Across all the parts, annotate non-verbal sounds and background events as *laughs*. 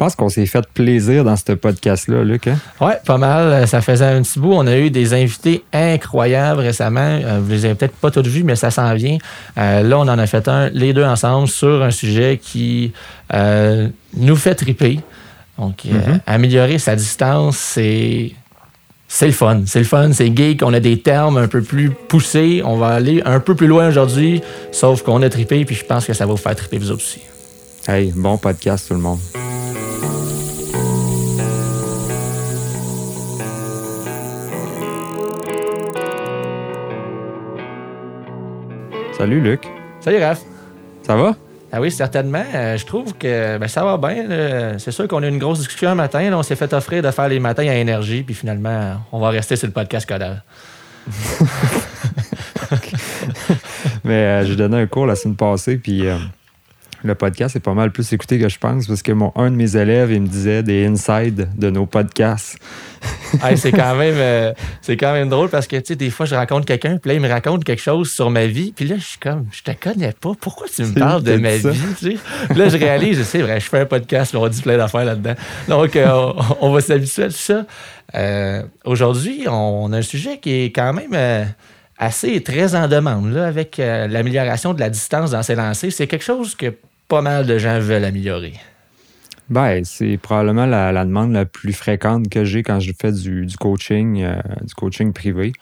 pense qu'on s'est fait plaisir dans ce podcast-là, Luc. Hein? Oui, pas mal. Ça faisait un petit bout. On a eu des invités incroyables récemment. Euh, vous les avez peut-être pas tous vus, mais ça s'en vient. Euh, là, on en a fait un, les deux ensemble, sur un sujet qui euh, nous fait triper. Donc, mm-hmm. améliorer sa distance, c'est c'est le fun. C'est le fun, c'est geek. On a des termes un peu plus poussés. On va aller un peu plus loin aujourd'hui, sauf qu'on a trippé, puis je pense que ça va vous faire tripper vous autres aussi. Hey, bon podcast tout le monde. Salut Luc. Salut Raph. Ça va? Ah oui, certainement. Euh, je trouve que ben, ça va bien. C'est sûr qu'on a eu une grosse discussion un matin. on s'est fait offrir de faire les matins à énergie, puis finalement, on va rester sur le podcast Codal. *laughs* *laughs* Mais euh, j'ai donné un cours la semaine passée, puis euh, le podcast est pas mal plus écouté que je pense parce que mon, un de mes élèves, il me disait des insides de nos podcasts. *laughs* c'est quand même euh, c'est quand même drôle parce que tu sais des fois je rencontre quelqu'un puis là il me raconte quelque chose sur ma vie puis là je suis comme je te connais pas. Pourquoi tu me parles de ma vie tu sais? là je réalise c'est vrai je fais un podcast on dit plein d'affaires là-dedans. Donc euh, on, va s'habituer à tout ça. Euh, aujourd'hui on a un sujet qui est quand même assez très en demande là, avec l'amélioration de la distance dans ses lancers. C'est quelque chose que pas mal de gens veulent améliorer. Ben, c'est probablement la, demande la plus fréquente que j'ai quand je fais du, coaching, euh, du coaching privé.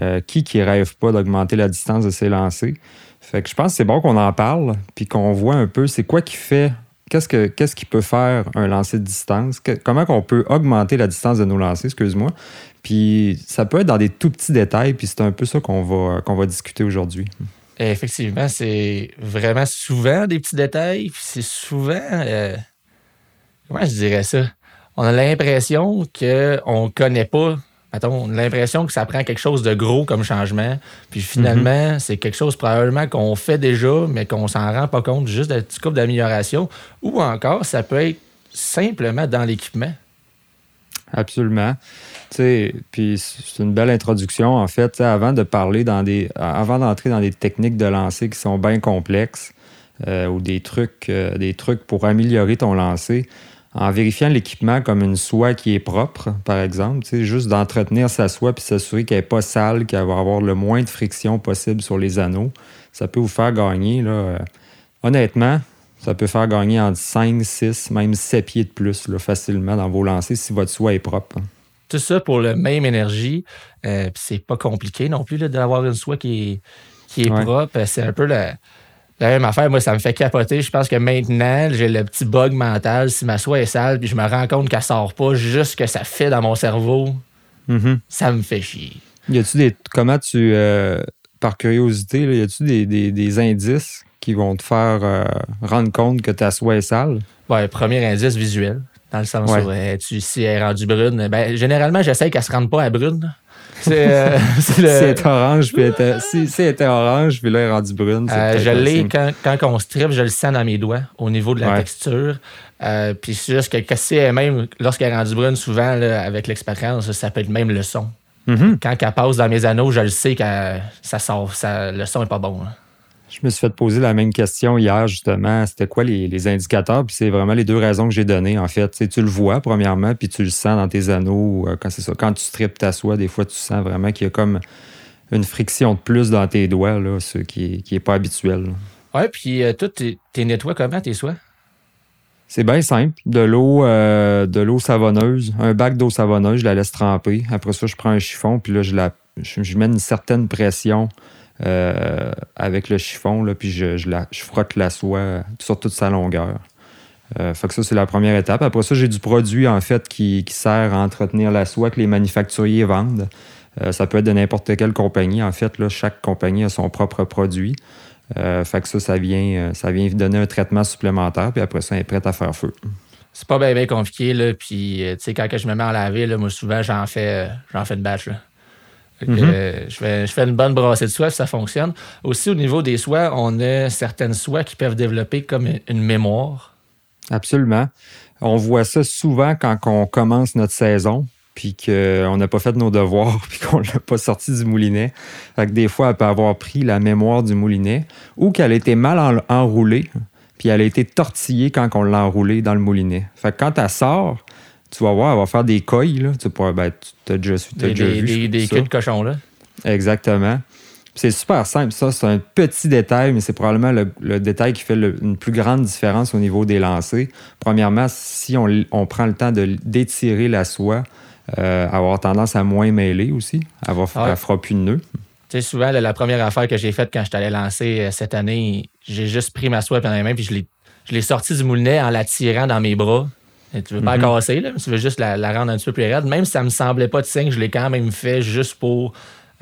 Euh, qui qui rêve pas d'augmenter la distance de ses lancers? Fait que je pense que c'est bon qu'on en parle, puis qu'on voit un peu c'est quoi qui fait, qu'est-ce, que, qu'est-ce qui peut faire un lancer de distance, comment qu'on peut augmenter la distance de nos lancers, excuse-moi? Puis ça peut être dans des tout petits détails, puis c'est un peu ça qu'on va, qu'on va discuter aujourd'hui. Effectivement, c'est vraiment souvent des petits détails, puis c'est souvent. Euh, comment je dirais ça? On a l'impression qu'on ne connaît pas. on a l'impression que ça prend quelque chose de gros comme changement. Puis finalement, mhm. c'est quelque chose probablement qu'on fait déjà, mais qu'on s'en rend pas compte, juste des petits couple d'amélioration. Ou encore, ça peut être simplement dans l'équipement. Absolument c'est une belle introduction, en fait. Avant de parler dans des. Avant d'entrer dans des techniques de lancer qui sont bien complexes euh, ou des trucs, euh, des trucs pour améliorer ton lancer, en vérifiant l'équipement comme une soie qui est propre, par exemple, juste d'entretenir sa soie puis s'assurer qu'elle n'est pas sale, qu'elle va avoir le moins de friction possible sur les anneaux, ça peut vous faire gagner. Là, euh, honnêtement, ça peut faire gagner entre 5, 6, même 7 pieds de plus facilement dans vos lancers si votre soie est propre. Tout ça pour la même énergie. Euh, c'est pas compliqué non plus d'avoir une soie qui est, qui est propre. C'est un peu la, même affaire. Moi, ça me fait capoter. Je pense que maintenant, j'ai le petit bug mental. Si ma soie est sale, puis je me rends compte qu'elle sort pas, juste que ça fait dans mon cerveau, mm-hmm. ça me fait chier. Y a-tu des. Comment tu. Euh, par curiosité, là, y a-tu des, des, indices qui vont te faire euh, rendre compte que ta soie est sale? Ouais, premier indice visuel. Dans le sens où euh, tu, si elle est rendue brune, ben, généralement, j'essaie qu'elle ne se rende pas à brune. C'est, euh, *laughs* si elle est orange, puis elle si, si elle était orange, puis là, elle est rendue brune. Euh, je l'ai, quand, quand on strip, je le sens dans mes doigts au niveau de la texture. puis c'est juste que, si elle, même lorsqu'elle est rendue brune, souvent, avec l'expérience, ça peut être même le son. Mm-hmm. Quand elle passe dans mes anneaux, je le sais que ça sort, ça, le son n'est pas bon. Je me suis fait poser la même question hier, justement. C'était quoi les, indicateurs? Puis c'est vraiment les deux raisons que j'ai données, en fait. tu le vois, premièrement, puis tu le sens dans tes anneaux. Euh, quand c'est ça. Quand tu strippes ta soie, des fois, tu sens vraiment qu'il y a comme une friction de plus dans tes doigts, là, ce qui n'est pas habituel. Oui, puis euh, toi, tu nettoies comment tes soies? C'est bien simple. De l'eau euh, de l'eau savonneuse, un bac d'eau savonneuse, je la laisse tremper. Après ça, je prends un chiffon, puis là, je, la, je mets une certaine pression euh, avec le chiffon, là, puis je, je, frotte la soie sur toute sa longueur. Euh, fait que ça, c'est la première étape. Après ça, j'ai du produit, en fait, qui, sert à entretenir la soie que les manufacturiers vendent. Euh, ça peut être de n'importe quelle compagnie. En fait, là, chaque compagnie a son propre produit. fait que ça, ça vient, ça vient donner un traitement supplémentaire, puis après ça, elle est prête à faire feu. C'est pas bien, compliqué, là. Puis, tu sais, quand je me mets à laver, là, moi, souvent, j'en fais, j'en fais de batch, Mhm. je, fais, une bonne brassée de soie, ça fonctionne. Aussi, au niveau des soies, on a certaines soies qui peuvent développer comme une mémoire. Absolument. On voit ça souvent quand on commence notre saison, puis qu'on n'a pas fait nos devoirs, *laughs* puis qu'on l'a pas sorti du moulinet. Fait que des fois, elle peut avoir pris la mémoire du moulinet ou qu'elle était mal enroulée. puis elle a été tortillée quand on l'a enroulée dans le moulinet. Fait que quand elle sort, tu vas voir, elle va faire des coilles. Là. Tu, pourras, ben, tu as déjà, as des, déjà des, vu. des, queues de cochon, là. Exactement. C'est super simple, ça. C'est un petit détail, mais c'est probablement le, le détail qui fait le- une plus grande différence au niveau des lancers. Premièrement, si on, prend le temps d'étirer la soie, euh, elle va avoir tendance à moins mêler aussi. Elle va Ah fera plus de nœuds. Tu sais, souvent, la première affaire que j'ai faite quand je t'allais lancer euh, cette année, j'ai juste pris ma soie pendant les mains, puis je l'ai, je l'ai sortie du moulinet en la tirant dans mes bras. Tu veux pas Mhm. la casser, là, mais tu veux juste la, la rendre un petit peu plus raide. Même si ça me semblait pas de signe, je l'ai quand même fait juste pour.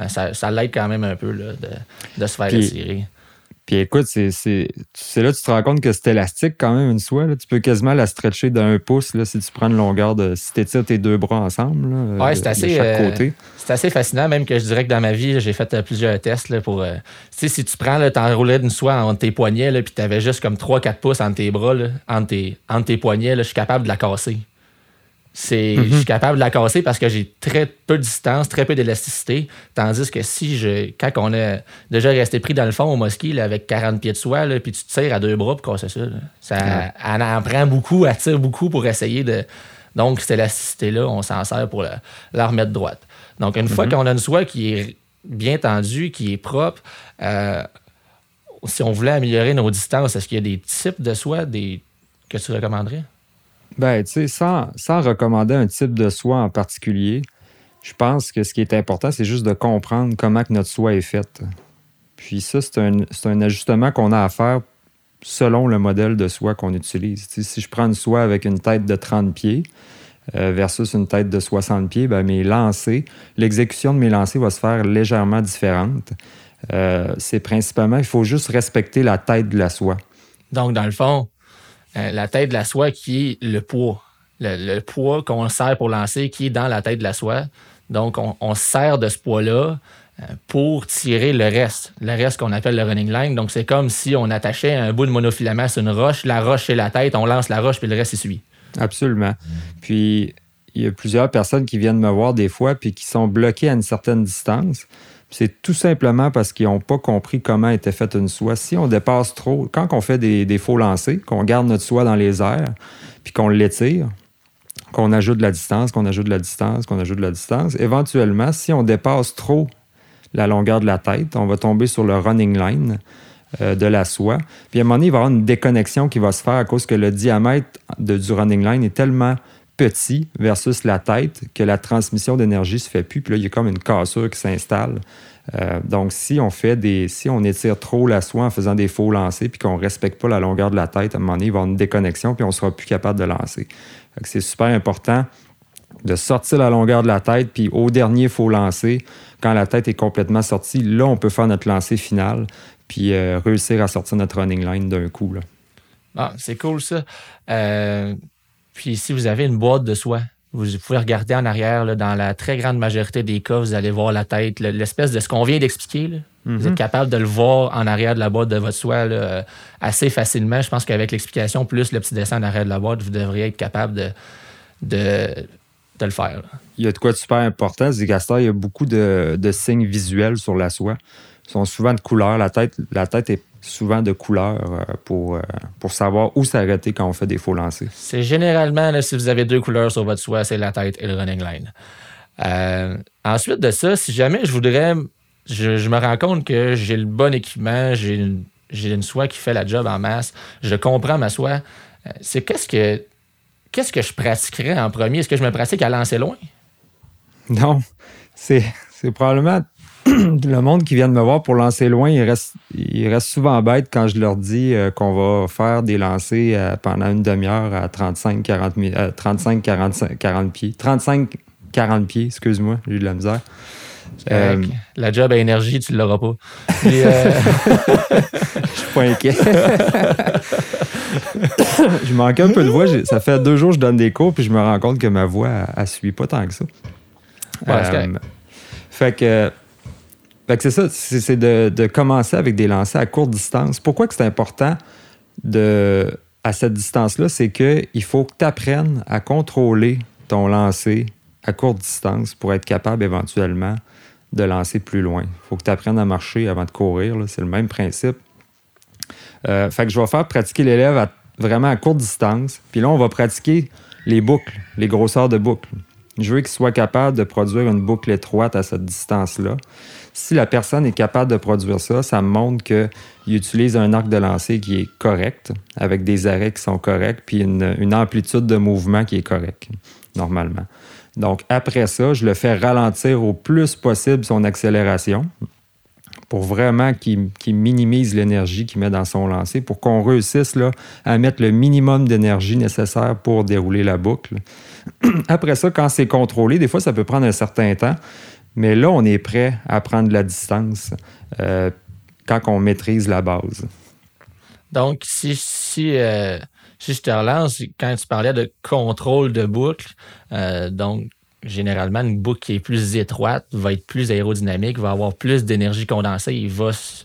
euh, Ça, ça l'aide quand même un peu là, de, de se faire Puis- étirer. Puis écoute, c'est, c'est, c'est là que tu te rends compte que c'est élastique quand même, une soie. là. Tu peux quasiment la stretcher d'un pouce là, si tu prends une longueur de. Si tu étires tes deux bras ensemble. là, Ouais, de- c'est de assez, chaque euh, côté. C'est assez fascinant, même que je dirais que dans ma vie, j'ai fait euh, plusieurs tests là, pour. euh, tu sais, si tu prends, là, t'enroulais d'une soie entre tes poignets, là, puis t'avais juste comme 3-4 pouces entre tes bras, là, entre, tes, entre tes poignets, là, je suis capable de la casser. C'est, Je suis capable de la casser parce que j'ai très peu de distance, très peu d'élasticité. Tandis que si je. Quand on a déjà resté pris dans le fond au mosquée là, avec 40 pieds de soie, là, puis tu tires à deux bras pour casser ça, là, ça Ouais. elle en prend beaucoup, elle tire beaucoup pour essayer de. Donc, cette élasticité-là, on s'en sert pour la, la remettre droite. Donc, une fois qu'on a une soie qui est bien tendue, qui est propre, euh, si on voulait améliorer nos distances, est-ce qu'il y a des types de soie des, que tu recommanderais? Ben, tu sais, sans, recommander un type de soie en particulier, je pense que ce qui est important, c'est juste de comprendre comment que notre soie est faite. Puis ça, c'est un, ajustement qu'on a à faire selon le modèle de soie qu'on utilise. Si je prends une soie avec une tête de 30 pieds euh, versus une tête de 60 pieds, ben, mes lancers, l'exécution de mes lancers va se faire légèrement différente. Euh, c'est principalement, il faut juste respecter la tête de la soie. Donc, dans le fond, euh, la tête de la soie qui est le poids. Le, poids qu'on sert pour lancer qui est dans la tête de la soie. Donc, on, on se sert de ce poids-là euh, pour tirer le reste. Le reste qu'on appelle le running line. Donc, c'est comme si on attachait un bout de monofilament sur une roche. La roche, c'est la tête. On lance la roche, puis le reste, il suit. Absolument. Puis, il y a plusieurs personnes qui viennent me voir des fois puis qui sont bloquées à une certaine distance. C'est tout simplement parce qu'ils n'ont pas compris comment était faite une soie. Si on dépasse trop, quand on fait des, faux lancers, qu'on garde notre soie dans les airs, puis qu'on l'étire, qu'on ajoute de la distance, qu'on ajoute de la distance, qu'on ajoute de la distance, éventuellement, si on dépasse trop la longueur de la tête, on va tomber sur le running line euh, de la soie. Puis à un moment donné, il va y avoir une déconnexion qui va se faire à cause que le diamètre du running line est tellement petit versus la tête que la transmission d'énergie se fait plus. Puis là, il y a comme une cassure qui s'installe. Euh, donc, si on fait des. Si on étire trop la soie en faisant des faux lancers puis qu'on ne respecte pas la longueur de la tête, à un moment donné, il y avoir une déconnexion puis on ne sera plus capable de lancer. C'est super important de sortir la longueur de la tête, puis au dernier faux lancer, quand la tête est complètement sortie, là, on peut faire notre lancer final, puis euh, réussir à sortir notre running line d'un coup. Ah, c'est cool, ça. Euh, puis, si vous avez une boîte de soie, vous pouvez regarder en arrière. là, dans la très grande majorité des cas, vous allez voir la tête, le- l'espèce de ce qu'on vient d'expliquer. Vous êtes capable de le voir en arrière de la boîte de votre soie là, euh, assez facilement. Je pense qu'avec l'explication, plus le petit dessin en arrière de la boîte, vous devriez être capable de, de, de le faire. là. Il y a de quoi de super important, temps, il y a beaucoup de, de signes visuels sur la soie. Ils sont souvent de couleur. La tête, la tête est souvent de couleur euh, pour, euh, pour savoir où s'arrêter quand on fait des faux lancers. C'est généralement, là, si vous avez deux couleurs sur votre soie, c'est la tête et le running line. Euh, ensuite de ça, si jamais je voudrais, je, je me rends compte que j'ai le bon équipement, j'ai une, j'ai une soie qui fait la job en masse, je comprends ma soie, c'est qu'est-ce que, qu'est-ce que je pratiquerais en premier? Est-ce que je me pratique à lancer loin? Non, c'est c'est probablement le monde qui vient de me voir pour lancer loin, il reste, il reste souvent bête quand je leur dis euh, qu'on va faire des lancers euh, pendant une demi-heure à 35-40 mi- euh, 35-45 40 pieds. 35-40 pieds, excuse-moi, j'ai eu de la misère. La job à énergie, tu ne l'auras pas. Euh, *laughs* *laughs* Je suis pas inquiet. je manque un peu de voix. Ça fait deux jours que je donne des cours, puis je me rends compte que ma voix, elle, elle suit pas tant que ça. Ouais, fait que, fait que c'est ça, c'est de, commencer avec des lancers à courte distance. Pourquoi que c'est important à cette distance-là? C'est qu'il faut que tu apprennes à contrôler ton lancer à courte distance pour être capable éventuellement de lancer plus loin. Il faut que tu apprennes à marcher avant de courir. C'est le même principe. Euh, fait que je vais faire pratiquer l'élève vraiment à courte distance. Puis là, on va pratiquer les boucles, les grosseurs de boucles. Je veux qu'il soit capable de produire une boucle étroite à cette distance-là. Si la personne est capable de produire ça, ça montre qu'il utilise un arc de lancer qui est correct, avec des arrêts qui sont corrects, puis une, amplitude de mouvement qui est correcte, normalement. Donc, après ça, je le fais ralentir au plus possible son accélération pour vraiment qu'il minimise l'énergie qu'il met dans son lancer, pour qu'on réussisse à mettre le minimum d'énergie nécessaire pour dérouler la boucle. *clears throat* Après ça, quand c'est contrôlé, des fois, ça peut prendre un certain temps, mais là, on est prêt à prendre la distance euh, quand on maîtrise la base. Donc, si, si, euh, si je te relance, quand tu parlais de contrôle de boucle, euh, donc généralement, une boucle qui est plus étroite va être plus aérodynamique, va avoir plus d'énergie condensée et va se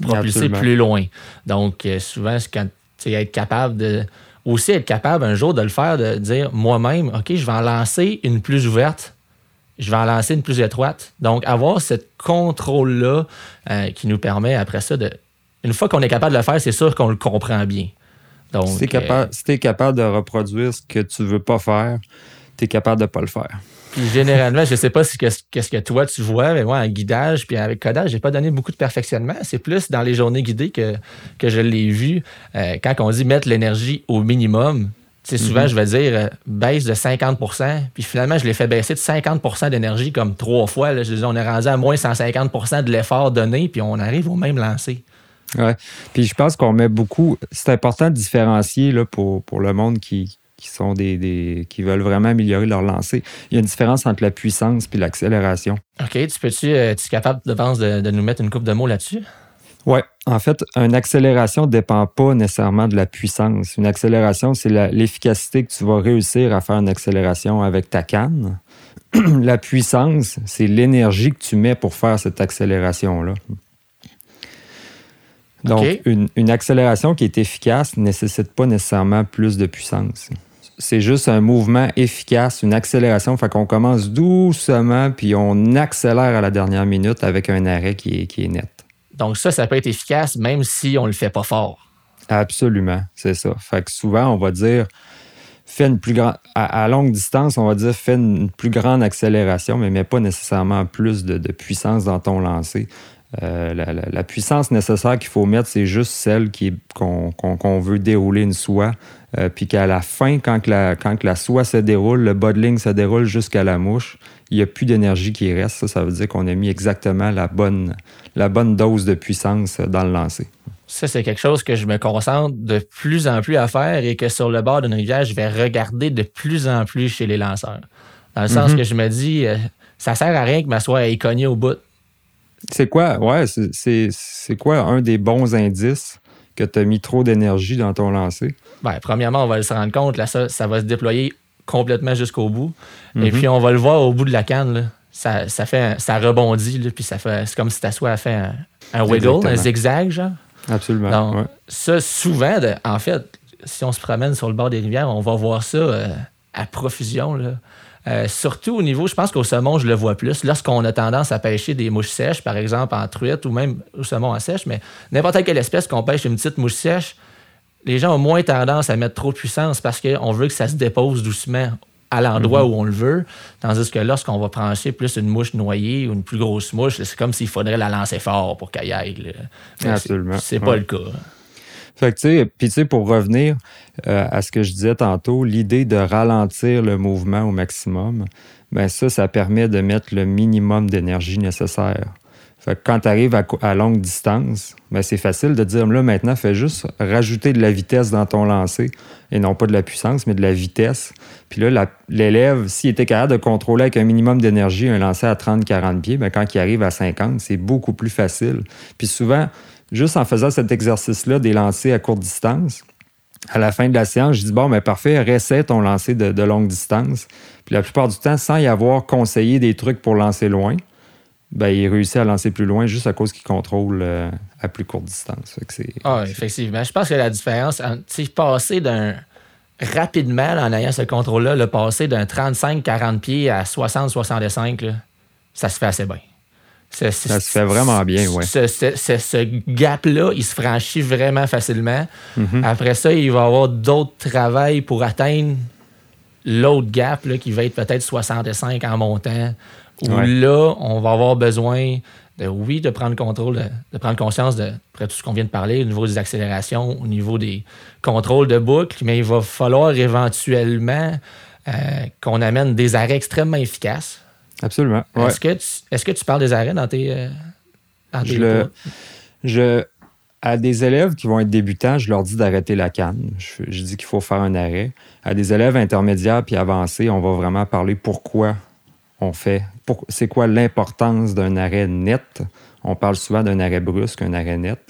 propulser plus loin. Donc, souvent, c'est quand tu es capable de. Aussi être capable un jour de le faire, de dire moi-même, OK, je vais en lancer une plus ouverte je vais en lancer une plus étroite. Donc, avoir ce contrôle-là euh, qui nous permet après ça de. Une fois qu'on est capable de le faire, c'est sûr qu'on le comprend bien. Donc, si tu es, capable de reproduire ce que tu veux pas faire, tu es capable de pas le faire. Puis généralement, je sais pas ce que, qu'est-ce que toi tu vois, mais moi, en guidage, puis avec codage, j'ai pas donné beaucoup de perfectionnement. C'est plus dans les journées guidées que, que je l'ai vu. Euh, quand on dit mettre l'énergie au minimum, souvent, mhm. je vais dire, euh, baisse de 50% puis finalement, je l'ai fait baisser de 50% d'énergie comme trois fois. Là. Je dis, on est rendu à moins 150% de l'effort donné, puis on arrive au même lancer. Oui. Puis je pense qu'on met beaucoup. C'est important de différencier là, pour, pour le monde qui, qui sont des, qui veulent vraiment améliorer leur lancer. Il y a une différence entre la puissance et l'accélération. OK. Tu peux-tu, euh, es capable de, de, de nous mettre une coupe de mots là-dessus? Oui, en fait, une accélération ne dépend pas nécessairement de la puissance. Une accélération, c'est l'efficacité que tu vas réussir à faire une accélération avec ta canne. *clears throat* la puissance, c'est l'énergie que tu mets pour faire cette accélération-là. Donc, une, accélération qui est efficace ne nécessite pas nécessairement plus de puissance. C'est juste un mouvement efficace, une accélération. Fait qu'on commence doucement, puis on accélère à la dernière minute avec un arrêt qui est net. Donc ça, ça peut être efficace même si on ne le fait pas fort. Absolument, c'est ça. Fait que souvent, on va dire, fais une plus grande, à, longue distance, on va dire, fais une plus grande accélération, mais mets pas nécessairement plus de, puissance dans ton lancer. Euh, la, puissance nécessaire qu'il faut mettre, c'est juste celle qu'on veut dérouler une soie. Euh, puis qu'à la fin, quand la, quand la soie se déroule, le bodling se déroule jusqu'à la mouche, il n'y a plus d'énergie qui reste. Ça, ça veut dire qu'on a mis exactement la bonne, la bonne dose de puissance dans le lancer. Ça, c'est quelque chose que je me concentre de plus en plus à faire et que sur le bord d'une rivière, je vais regarder de plus en plus chez les lanceurs. Dans le sens mhm. que je me dis, euh, ça sert à rien que ma soie ait cogné au bout. C'est quoi, ouais, c'est quoi un des bons indices que tu as mis trop d'énergie dans ton lancer? Bien, premièrement, on va se rendre compte, là, ça, ça va se déployer complètement jusqu'au bout. Et mhm. puis, on va le voir au bout de la canne. Ça, ça, fait, ça rebondit, puis ça fait, c'est comme si ta soie a fait un, wiggle, un zigzag, genre. Absolument. ça, souvent, en fait, si on se promène sur le bord des rivières, on va voir ça euh, à profusion. Là. Euh, surtout au niveau, je pense qu'au saumon, je le vois plus. Lorsqu'on a tendance à pêcher des mouches sèches, par exemple en truite ou même au saumon en sèche, mais n'importe quelle espèce qu'on pêche une petite mouche sèche, les gens ont moins tendance à mettre trop de puissance parce qu'on veut que ça se dépose doucement à l'endroit mhm. où on le veut. Tandis que lorsqu'on va brancher plus une mouche noyée ou une plus grosse mouche, c'est comme s'il faudrait la lancer fort pour qu'elle y aille. Absolument. C'est pas le cas. Fait que, tu sais, puis tu sais, pour revenir euh, à ce que je disais tantôt, l'idée de ralentir le mouvement au maximum, ben ça, ça permet de mettre le minimum d'énergie nécessaire. Fait que quand tu arrives à, longue distance, ben c'est facile de dire là maintenant, fais juste rajouter de la vitesse dans ton lancer et non pas de la puissance, mais de la vitesse. Puis là, l'élève, s'il était capable de contrôler avec un minimum d'énergie un lancer à 30-40 pieds, ben quand il arrive à 50, c'est beaucoup plus facile. Puis souvent, juste en faisant cet exercice-là des lancers à courte distance, à la fin de la séance, je dis bon, mais ben, parfait, recette ton lancer de, longue distance. Puis la plupart du temps, sans y avoir conseillé des trucs pour lancer loin, ben, il réussit à lancer plus loin juste à cause qu'il contrôle euh, à plus courte distance. Ah, effectivement. Je pense que la différence, c'est passer d'un rapidement, en ayant ce contrôle-là, le passer d'un 35-40 pieds à 60-65, ça se fait assez bien. ça se fait vraiment bien, oui. Ce, ce, gap-là, il se franchit vraiment facilement. Mm-hmm. Après ça, il va y avoir d'autres travails pour atteindre l'autre gap là, qui va être peut-être 65 en montant. Où là, on va avoir besoin de, oui, de prendre contrôle, de, prendre conscience de, tout ce qu'on vient de parler, au niveau des accélérations, au niveau des contrôles de boucle, mais il va falloir éventuellement euh, qu'on amène des arrêts extrêmement efficaces. Absolument. Est-ce, que tu, est-ce que tu parles des arrêts dans tes, euh, je, je, à des élèves qui vont être débutants, je leur dis d'arrêter la canne. Je, je dis qu'il faut faire un arrêt. À des élèves intermédiaires puis avancés, on va vraiment parler pourquoi on fait. C'est quoi l'importance d'un arrêt net? On parle souvent d'un arrêt brusque, un arrêt net.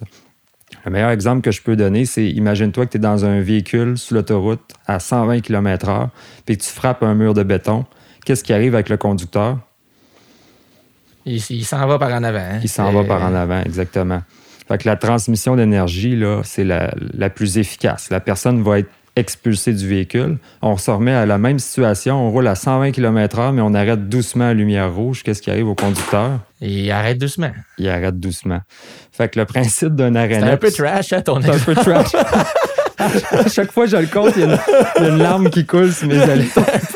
Le meilleur exemple que je peux donner, c'est imagine-toi que tu es dans un véhicule sur l'autoroute à 120 km/h, puis que tu frappes un mur de béton. Qu'est-ce qui arrive avec le conducteur? Il, s'en va par en avant. Hein? Il s'en va par en avant, exactement. Fait que la transmission d'énergie, là, c'est la, la, plus efficace. La personne va être expulsé du véhicule. On se remet à la même situation. On roule à 120 km/h, mais on arrête doucement à lumière rouge. Qu'est-ce qui arrive au conducteur? Il arrête doucement. Il arrête doucement. Fait que le principe d'un arrêt C'est un peu trash, hein, ton C'est un peu trash. *laughs* à chaque fois que je le compte, il y, a une, larme qui coule sur mes *laughs* élèves.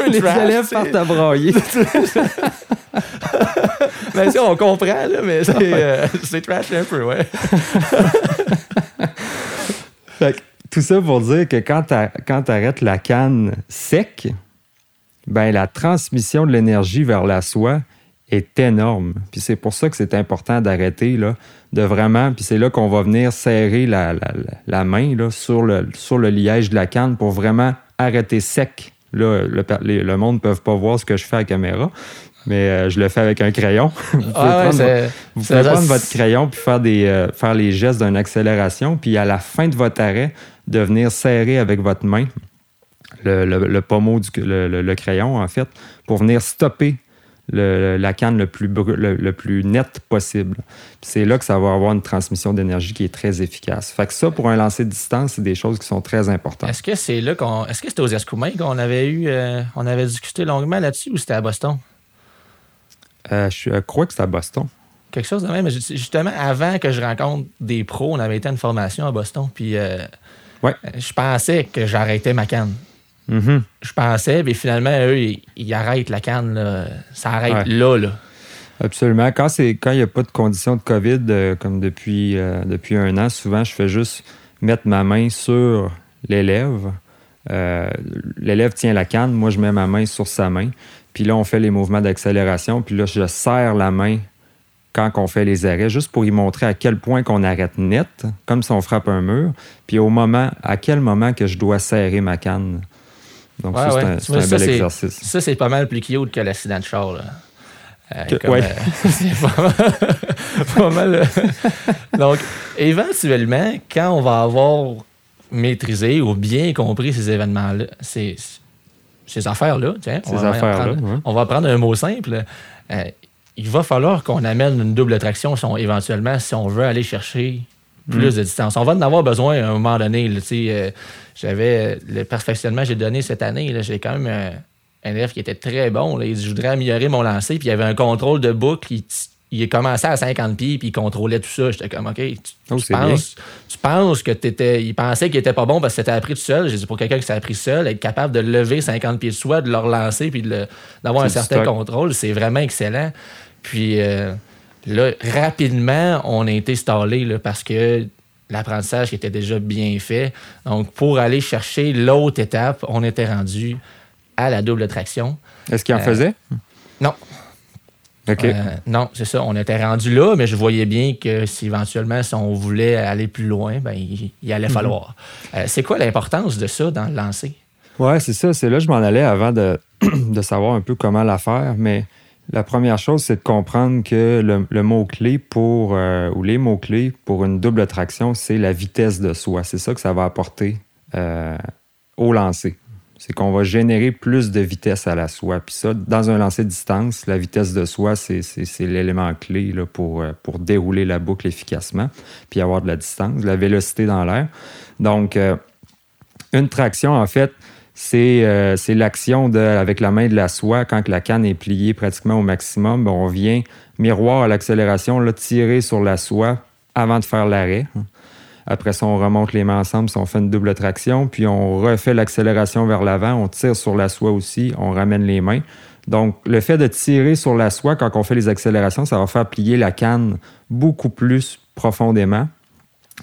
Les élèves partent à brailler. *laughs* mais si, on comprend, là, mais euh, c'est trash un peu, ouais. fait que tout ça pour dire que quand tu arrêtes la canne sec, ben la transmission de l'énergie vers la soie est énorme. Puis c'est pour ça que c'est important d'arrêter, là, de vraiment, puis c'est là qu'on va venir serrer la, main là, sur, le, sur le liège de la canne pour vraiment arrêter sec. Là, le, monde ne peut pas voir ce que je fais à la caméra, mais euh, je le fais avec un crayon. *laughs* vous pouvez, ah prendre, votre crayon puis faire, des, euh, faire les gestes d'une accélération, puis à la fin de votre arrêt, de venir serrer avec votre main le, pommeau, du, le, crayon, en fait, pour venir stopper la canne le plus, le, plus net possible. C'est là que ça va avoir une transmission d'énergie qui est très efficace. Fait que ça, pour un lancer de distance, c'est des choses qui sont très importantes. Est-ce que c'est là qu'on. Est-ce que c'était aux Escoumins qu'on avait eu. Euh, on avait discuté longuement là-dessus ou c'était à Boston? Euh, je crois que c'était à Boston quelque chose de même. Justement, avant que je rencontre des pros, on avait été à une formation à Boston. Puis euh, Ouais. Je pensais que j'arrêtais ma canne. Mm-hmm. Je pensais, mais finalement, eux, ils, arrêtent la canne. Ça arrête là, là. Absolument. Quand il n'y a pas de conditions de COVID, euh, comme depuis, euh, depuis un an, souvent, je fais juste mettre ma main sur l'élève. Euh, l'élève tient la canne, moi, je mets ma main sur sa main. Puis là, on fait les mouvements d'accélération. Puis là, je serre la main quand on fait les arrêts, juste pour y montrer à quel point qu'on arrête net, comme si on frappe un mur, puis au moment, à quel moment que je dois serrer ma canne. Donc, ça, c'est un, bel exercice. Ça, c'est pas mal plus cute que l'accident de char. Euh, euh, *laughs* c'est *laughs* pas mal. Euh, donc, éventuellement, quand on va avoir maîtrisé ou bien compris ces événements-là, ces, ces affaires-là, tiens, ces on, affaires va on va prendre un mot simple il va falloir qu'on amène une double traction éventuellement si on veut aller chercher plus mm. de distance. On va en avoir besoin à un moment donné. Euh, j'avais le perfectionnement que j'ai donné cette année. J'ai quand même un, élève qui était très bon. Il dit Je voudrais améliorer mon lancer. Puis il y avait un contrôle de boucle. Il, il commençait à 50 pieds puis il contrôlait tout ça. J'étais comme OK, tu, oh, penses, tu penses que tu étais. Il pensait qu'il était pas bon parce que c'était appris tout seul. J'ai dit pour quelqu'un qui s'est appris seul, être capable de lever 50 pieds de soi, de le relancer puis d'avoir un certain contrôle, c'est vraiment excellent. Puis euh, là, rapidement, on a été stallé parce que l'apprentissage était déjà bien fait. Donc, pour aller chercher l'autre étape, on était rendu à la double traction. Est-ce qu'il en euh, faisait? Non. Euh, non, c'est ça. On était rendu là, mais je voyais bien que si éventuellement, si on voulait aller plus loin, ben, il, allait mhm. falloir. c'est quoi l'importance de ça dans le lancer? Oui, c'est ça. C'est là que je m'en allais avant de, *clears throat* de, savoir un peu comment la faire. Mais la première chose, c'est de comprendre que le, mot-clé pour, euh, ou les mots-clés pour une double traction, c'est la vitesse de soi. C'est ça que ça va apporter euh, au lancer. C'est qu'on va générer plus de vitesse à la soie. Puis ça, dans un lancer de distance, la vitesse de soi, c'est l'élément clé euh, pour dérouler la boucle efficacement, puis avoir de la distance, de la vélocité dans l'air. Donc, une traction, en fait, c'est l'action avec la main de la soie, quand la canne est pliée pratiquement au maximum, ben, on vient miroir à l'accélération, tirer sur la soie avant de faire l'arrêt. Après ça, on remonte les mains ensemble, on fait une double traction, puis on refait l'accélération vers l'avant, on tire sur la soie aussi, on ramène les mains. Donc, le fait de tirer sur la soie quand on fait les accélérations, ça va faire plier la canne beaucoup plus profondément,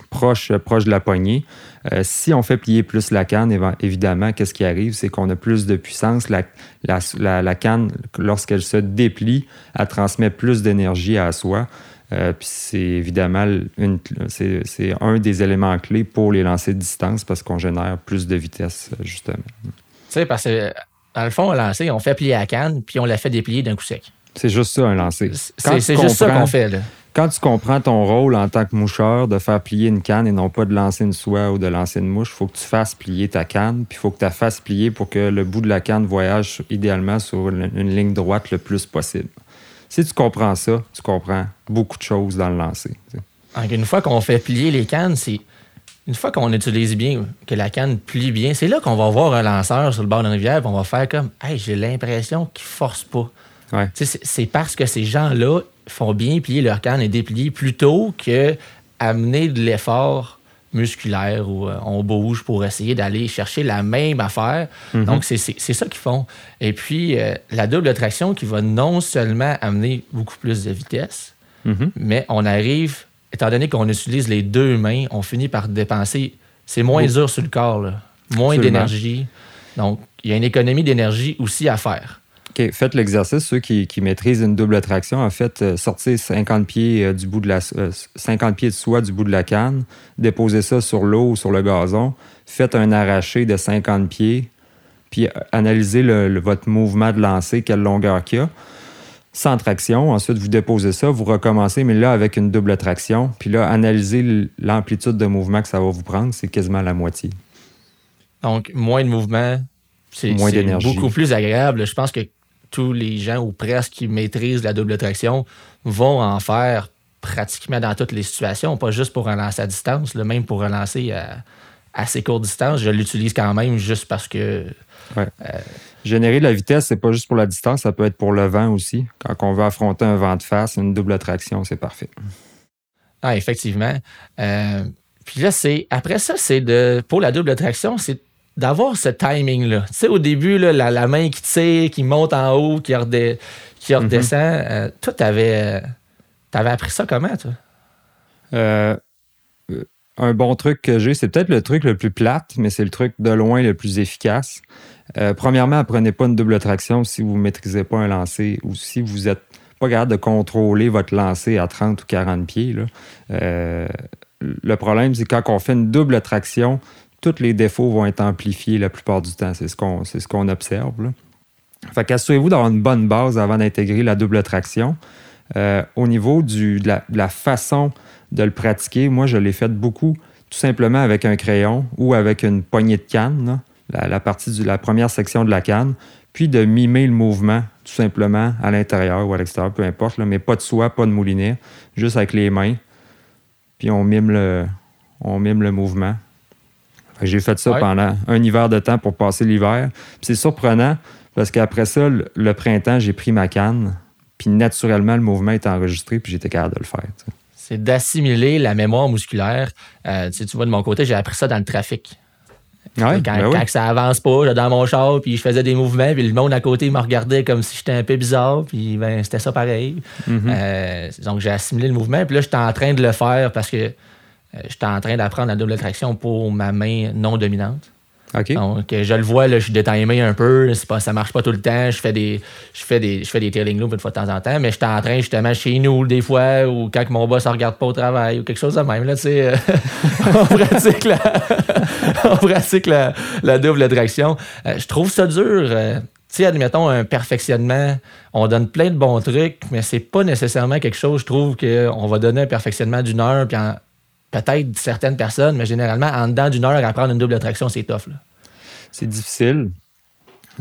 proche, proche de la poignée. Euh, si on fait plier plus la canne, évidemment, qu'est-ce qui arrive? C'est qu'on a plus de puissance. La, la, canne, lorsqu'elle se déplie, elle transmet plus d'énergie à la soie. Euh, puis c'est évidemment c'est, un des éléments clés pour les lancers de distance parce qu'on génère plus de vitesse, justement. Tu sais, parce que dans le fond, un lancer, on fait plier la canne, puis on la fait déplier d'un coup sec. C'est juste ça, un lancer. C'est, juste ça qu'on fait. Là. Quand tu comprends ton rôle en tant que moucheur de faire plier une canne et non pas de lancer une soie ou de lancer une mouche, il faut que tu fasses plier ta canne, puis il faut que tu la fasses plier pour que le bout de la canne voyage idéalement sur une, ligne droite le plus possible. Si tu comprends ça, tu comprends beaucoup de choses dans le lancer. Une fois qu'on fait plier les cannes, c'est une fois qu'on utilise bien, que la canne plie bien, c'est là qu'on va voir un lanceur sur le bord d'une rivière et on va faire comme Hey, j'ai l'impression qu'il force pas. C'est parce que ces gens-là font bien plier leur canne et déplier plutôt que amener de l'effort musculaire ou euh, on bouge pour essayer d'aller chercher la même affaire. Mm-hmm. Donc, c'est ça qu'ils font. Et puis, euh, la double traction qui va non seulement amener beaucoup plus de vitesse, mm-hmm. mais on arrive étant donné qu'on utilise les deux mains, on finit par dépenser. C'est moins dur sur le corps, moins d'énergie. Donc, il y a une économie d'énergie aussi à faire. Faites l'exercice. Ceux qui, maîtrisent une double traction, en fait, euh, sortez 50 pieds, euh, du bout de la, 50 euh, pieds de soie du bout de la canne, déposez ça sur l'eau ou sur le gazon, faites un arraché de 50 pieds, puis analysez votre mouvement de lancer, quelle longueur qu'il y a sans traction. Ensuite, vous déposez ça, vous recommencez, mais là, avec une double traction. Puis là, analysez l'amplitude de mouvement que ça va vous prendre. C'est quasiment la moitié. Donc, moins de mouvement, c'est beaucoup plus agréable. Je pense que tous les gens, ou presque, qui maîtrisent la double traction vont en faire pratiquement dans toutes les situations, pas juste pour relancer à distance, même pour relancer à assez courte distance. Je l'utilise quand même juste parce que euh, Générer de la vitesse, c'est pas juste pour la distance, ça peut être pour le vent aussi. Quand on veut affronter un vent de face, une double traction, c'est parfait. Ah, effectivement. Euh, puis là, c'est après ça, c'est de pour la double traction, c'est d'avoir ce timing-là. Tu sais, au début, la, main qui tire, qui monte en haut, qui, qui redescend. Euh, toi, t'avais avais appris ça comment, toi? un bon truc que j'ai, c'est peut-être le truc le plus plate, mais c'est le truc de loin le plus efficace. Euh, premièrement, apprenez pas une double traction si vous ne maîtrisez pas un lancer ou si vous n'êtes pas capable de contrôler votre lancer à 30 ou 40 pieds. Euh, le problème, c'est quand on fait une double traction, tous les défauts vont être amplifiés la plupart du temps. C'est ce qu'on ce observe. Là. Fait qu'assurez-vous d'avoir une bonne base avant d'intégrer la double traction. Euh, au niveau du, de, la, façon de le pratiquer, moi, je l'ai fait beaucoup tout simplement avec un crayon ou avec une poignée de canne la, partie de la première section de la canne, puis de mimer le mouvement tout simplement à l'intérieur ou à l'extérieur, peu importe, mais pas de soie, pas de moulinet, juste avec les mains. Puis on mime le, on mime le mouvement. J'ai fait ça pendant un hiver de temps pour passer l'hiver. C'est surprenant parce qu'après ça, le, printemps, j'ai pris ma canne, puis naturellement, le mouvement est enregistré, puis j'étais capable de le faire. C'est d'assimiler la mémoire musculaire. Euh, tu vois, de mon côté, j'ai appris ça dans le trafic. Ben quand, ça avance pas, j'étais dans mon char, puis je faisais des mouvements, puis le monde à côté me regardait comme si j'étais un peu bizarre, puis ben, c'était ça pareil. Mm-hmm. Euh, donc j'ai assimilé le mouvement, puis là, j'étais en train de le faire parce que j'étais en train d'apprendre la double traction pour ma main non dominante. Donc, je le vois, là, je suis détimé un peu. Pas, ça marche pas tout le temps. Je fais des, je fais des, je fais des trailing loops une fois de temps en temps, mais je suis en train, justement, chez nous, des fois, ou quand mon boss ne regarde pas au travail, ou quelque chose de même. Là, tu sais, euh, *laughs* on pratique, la, *laughs* on pratique la, la double traction. Euh, je trouve ça dur. Euh, tu sais, admettons un perfectionnement, on donne plein de bons trucs, mais c'est pas nécessairement quelque chose, je trouve, qu'on va donner un perfectionnement d'une heure, puis en, peut-être certaines personnes, mais généralement, en dedans d'une heure, apprendre une double traction, c'est tough. C'est difficile.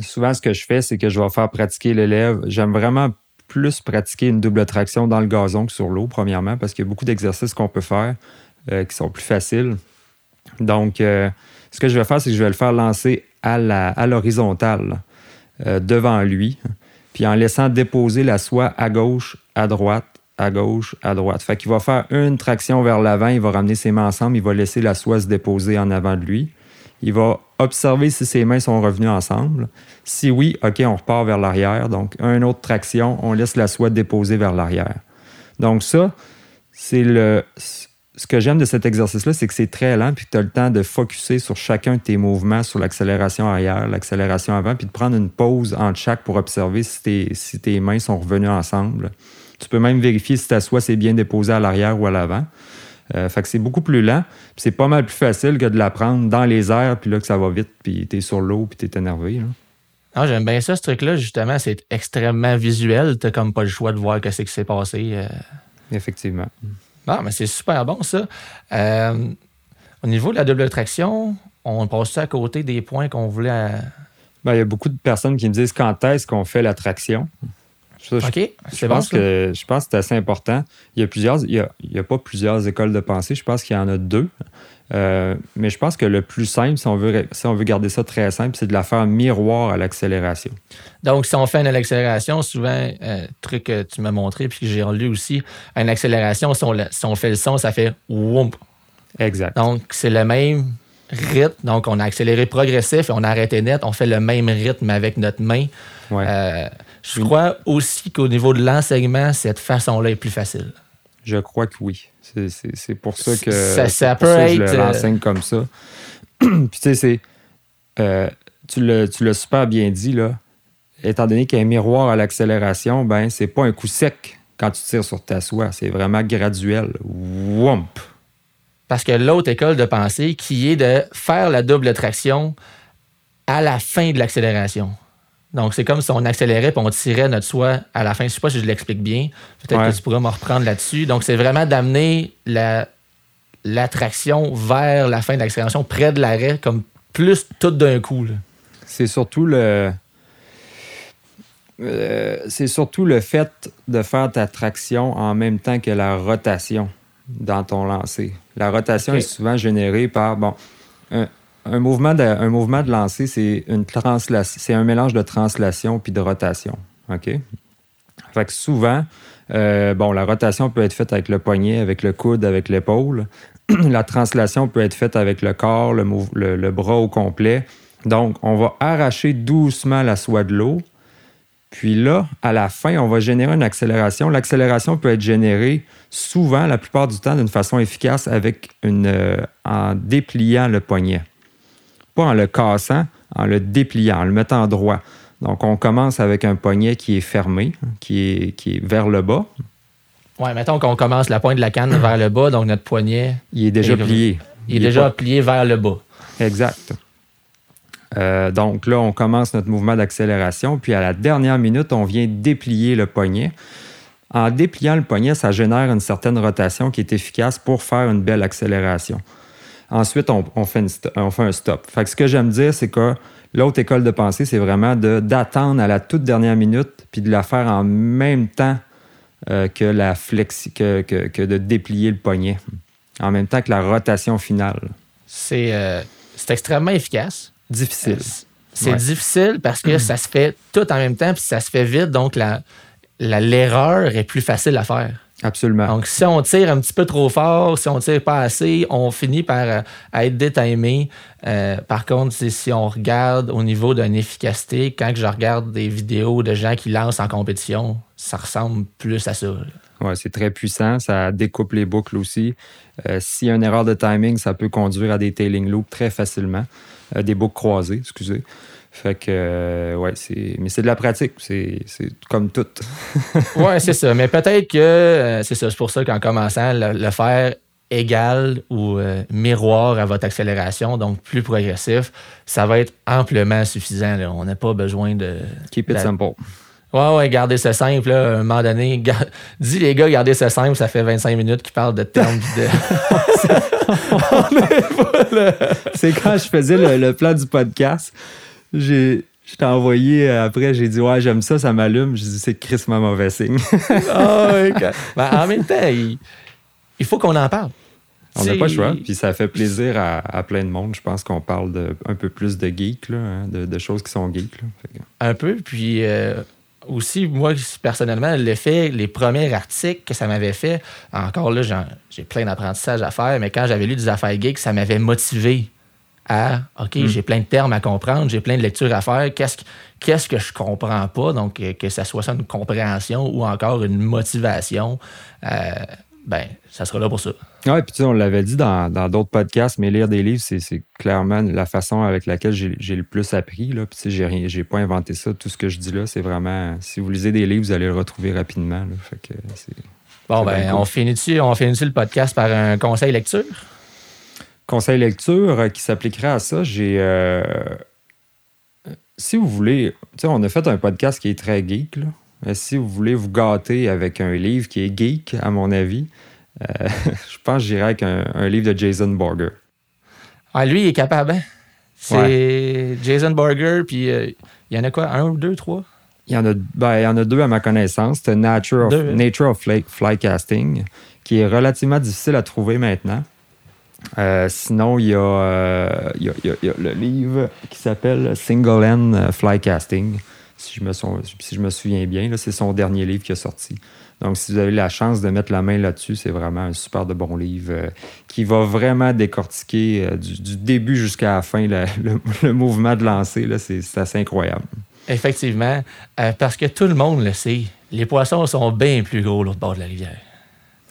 Souvent, ce que je fais, c'est que je vais faire pratiquer l'élève. J'aime vraiment plus pratiquer une double traction dans le gazon que sur l'eau, premièrement, parce qu'il y a beaucoup d'exercices qu'on peut faire euh, qui sont plus faciles. Donc, euh, ce que je vais faire, c'est que je vais le faire lancer à l'horizontale euh, devant lui, puis en laissant déposer la soie à gauche, à droite, à gauche, à droite. Fait qu'il va faire une traction vers l'avant, il va ramener ses mains ensemble, il va laisser la soie se déposer en avant de lui. Il va observer si ses mains sont revenues ensemble. Si oui, OK, on repart vers l'arrière. Donc, une autre traction, on laisse la soie déposer vers l'arrière. Donc, ça, c'est le. Ce que j'aime de cet exercice-là, c'est que c'est très lent, puis tu as le temps de focuser sur chacun de tes mouvements, sur l'accélération arrière, l'accélération avant, puis de prendre une pause entre chaque pour observer si si tes mains sont revenues ensemble. Tu peux même vérifier si ta soie s'est bien déposée à l'arrière ou à l'avant. Euh, fait que c'est beaucoup plus lent. C'est pas mal plus facile que de la prendre dans les airs, puis là que ça va vite, puis t'es sur l'eau, puis t'es énervé. Ah, j'aime bien ça, ce truc-là, justement. C'est extrêmement visuel. T'as comme pas le choix de voir ce qui s'est passé. Euh. Effectivement. Ah, mais c'est super bon, ça. Euh, au niveau de la double traction, on passe à côté des points qu'on voulait. Ben, il y a beaucoup de personnes qui me disent quand est-ce qu'on fait la traction? OK, je, pense que, je pense que c'est assez important. Il y a plusieurs, il y a, pas plusieurs écoles de pensée. Je pense qu'il y en a deux. Euh, mais je pense que le plus simple, si on veut, si on veut garder ça très simple, c'est de la faire miroir à l'accélération. Donc, si on fait une accélération, souvent, euh, truc que tu m'as montré puis que j'ai lu aussi, une accélération, si on, fait le son, ça fait whoomp. Exact. Donc, c'est le même rythme. Donc, on a accéléré progressif et on a arrêté net. On fait le même rythme avec notre main. Ouais. Euh, je crois aussi qu'au niveau de l'enseignement, cette façon-là est plus facile. Je crois que oui. C'est pour ça que, ça, peut être... je l'enseigne comme ça. *clears throat* Puis tu sais, euh, tu l'as super bien dit, là. Étant donné qu'il y a un miroir à l'accélération, ben c'est pas un coup sec quand tu tires sur ta soie. C'est vraiment graduel. Womp! Parce que l'autre école de pensée qui est de faire la double traction à la fin de l'accélération. Donc, c'est comme si on accélérait et on tirait notre soie à la fin. Je ne sais pas si je l'explique bien. Peut-être que tu pourrais me reprendre là-dessus. Donc, c'est vraiment d'amener la, l'attraction vers la fin de l'accélération, près de l'arrêt, comme plus tout d'un coup. C'est surtout le. Euh, c'est surtout le fait de faire ta traction en même temps que la rotation dans ton lancer. La rotation est souvent générée par bon, un un mouvement de lancer, c'est une c'est un mélange de translation puis de rotation. OK? Fait que souvent, euh, la rotation peut être faite avec le poignet, avec le coude, avec l'épaule. *clears throat* la translation peut être faite avec le corps, le, le, bras au complet. Donc, on va arracher doucement la soie de l'eau. Puis là, à la fin, on va générer une accélération. L'accélération peut être générée souvent, la plupart du temps, d'une façon efficace avec une, euh, en dépliant le poignet pas en le cassant, en le dépliant, en le mettant droit. Donc, on commence avec un poignet qui est fermé, qui est, qui est vers le bas. Oui, mettons qu'on commence la pointe de la canne vers le bas, donc notre poignet. Il est déjà plié. Il, est, déjà plié vers le bas. Exact. Euh, donc là, on commence notre mouvement d'accélération, puis à la dernière minute, on vient déplier le poignet. En dépliant le poignet, ça génère une certaine rotation qui est efficace pour faire une belle accélération. Ensuite, on, fait, on fait, un stop. Fait ce que j'aime dire, c'est que l'autre école de pensée, c'est vraiment d'attendre à la toute dernière minute puis de la faire en même temps euh, que, la flexi, que, que, de déplier le poignet, en même temps que la rotation finale. C'est euh, extrêmement efficace. Difficile. Euh, c'est difficile parce que ça se fait tout en même temps puis ça se fait vite, donc l'erreur la, l'erreur est plus facile à faire. Absolument. Donc, si on tire un petit peu trop fort, si on tire pas assez, on finit par euh, être détimé. Euh, par contre, si on regarde au niveau d'une efficacité, quand je regarde des vidéos de gens qui lancent en compétition, ça ressemble plus à ça. Oui, c'est très puissant. Ça découpe les boucles aussi. Euh, s'il y a une erreur de timing, ça peut conduire à des tailing loops très facilement. des boucles croisées, excusez. Fait que, euh, ouais, c'est. Mais c'est de la pratique. C'est comme tout. *laughs* ouais, c'est ça. Mais peut-être que euh, c'est ça. C'est pour ça qu'en commençant, le, faire égal ou euh, miroir à votre accélération, donc plus progressif, ça va être amplement suffisant. On n'a pas besoin de. Keep it simple. Ouais, ouais, gardez ça simple. à un moment donné, *laughs* dis les gars, gardez ça simple, ça fait 25 minutes qu'ils parlent de termes de. *laughs* c'est quand je faisais le, le plan du podcast j'ai. Je t'ai envoyé euh, après, j'ai dit Ouais, j'aime ça, ça m'allume. J'ai dit C'est Chris ma mauvais signe. *laughs* ben, en même temps, il, faut qu'on en parle. On n'a pas le choix. Puis ça fait plaisir à, plein de monde. Je pense qu'on parle de, un peu plus de geeks, là, hein, de, choses qui sont geeks. Un peu. Puis euh, aussi, moi, personnellement, l'effet, les premiers articles que ça m'avait fait, encore là, j'ai plein d'apprentissages à faire, mais quand j'avais lu des affaires geeks, ça m'avait motivé à OK, hmm. j'ai plein de termes à comprendre, j'ai plein de lectures à faire. Qu'est-ce que, qu'est-ce que je comprends pas? Donc, que ça soit ça une compréhension ou encore une motivation. Euh, ben, ça sera là pour ça. Oui, puis tu sais, on l'avait dit dans, d'autres podcasts, mais lire des livres, c'est, clairement la façon avec laquelle j'ai, le plus appris. Là. Puis tu sais, j'ai, j'ai pas inventé ça. Tout ce que je dis là, c'est vraiment. Si vous lisez des livres, vous allez le retrouver rapidement. Fait que bon, ben, on finit-tu, on finit le podcast par un conseil lecture? Conseil lecture euh, qui s'appliquerait à ça, j'ai. Euh, si vous voulez, tu sais, on a fait un podcast qui est très geek, là si vous voulez vous gâter avec un livre qui est geek, à mon avis, euh, *laughs* je pense que j'irai avec un, livre de Jason Borger. Ah, lui, il est capable, hein? C'est Jason Borger, puis euh, il y en a quoi? Un, deux, trois? Il y en a, ben, il y en a deux à ma connaissance. C'est Nature of, Nature of Fly, Casting, qui est relativement difficile à trouver maintenant. Euh, sinon, il y, a, le livre qui s'appelle Single End Flycasting si je me, si je me souviens bien. C'est son dernier livre qui est sorti. Donc, si vous avez la chance de mettre la main là-dessus, c'est vraiment un super de bon livre euh, qui va vraiment décortiquer euh, du, début jusqu'à la fin *laughs* le, mouvement de lancer. C'est assez incroyable. Effectivement, euh, parce que tout le monde le sait, les poissons sont bien plus gros l'autre bord de la rivière.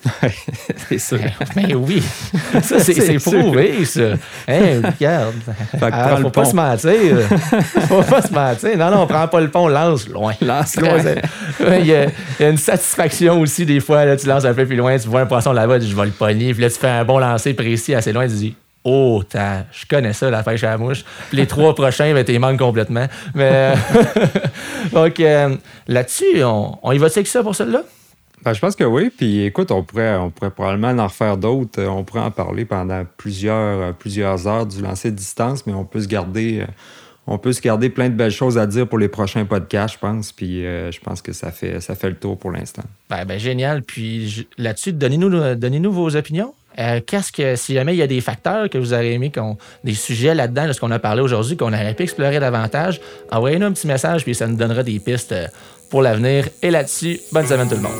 *laughs* c'est sûr. Mais *laughs* oui, *laughs* ça, c'est prouvé, ça. Hein, regarde. Ah, faut pas se mentir. faut pas se mentir. Non, non, on prend pas le pont, on lance loin. Lance loin. Il y, a, une satisfaction aussi, des fois. Là, tu lances un peu plus loin, tu vois un poisson là-bas, je vais le pogner. Puis là, tu fais un bon lancer précis assez loin, tu dis Oh, je connais ça, la pêche à la mouche. Puis les trois prochains, ben, t'es manques complètement. Mais, donc, euh, là-dessus, on, on y va avec ça pour celle-là? Ben, je pense que oui. Puis écoute, on pourrait, on pourrait probablement en refaire d'autres. On pourrait en parler pendant plusieurs, euh, plusieurs heures du lancer de distance, mais on peut se garder. Euh, on peut se garder plein de belles choses à dire pour les prochains podcasts, je pense. Puis euh, je pense que ça fait, ça fait le tour pour l'instant. Ben, ben génial. Puis là-dessus, donnez-nous, donnez-nous vos opinions. qu'est-ce que, si jamais il y a des facteurs que vous aurez aimé, des sujets là-dedans, de ce qu'on a parlé aujourd'hui, qu'on aurait pu explorer davantage, envoyez-nous un petit message, puis ça nous donnera des pistes pour l'avenir. Et là-dessus, bonne semaine tout le monde.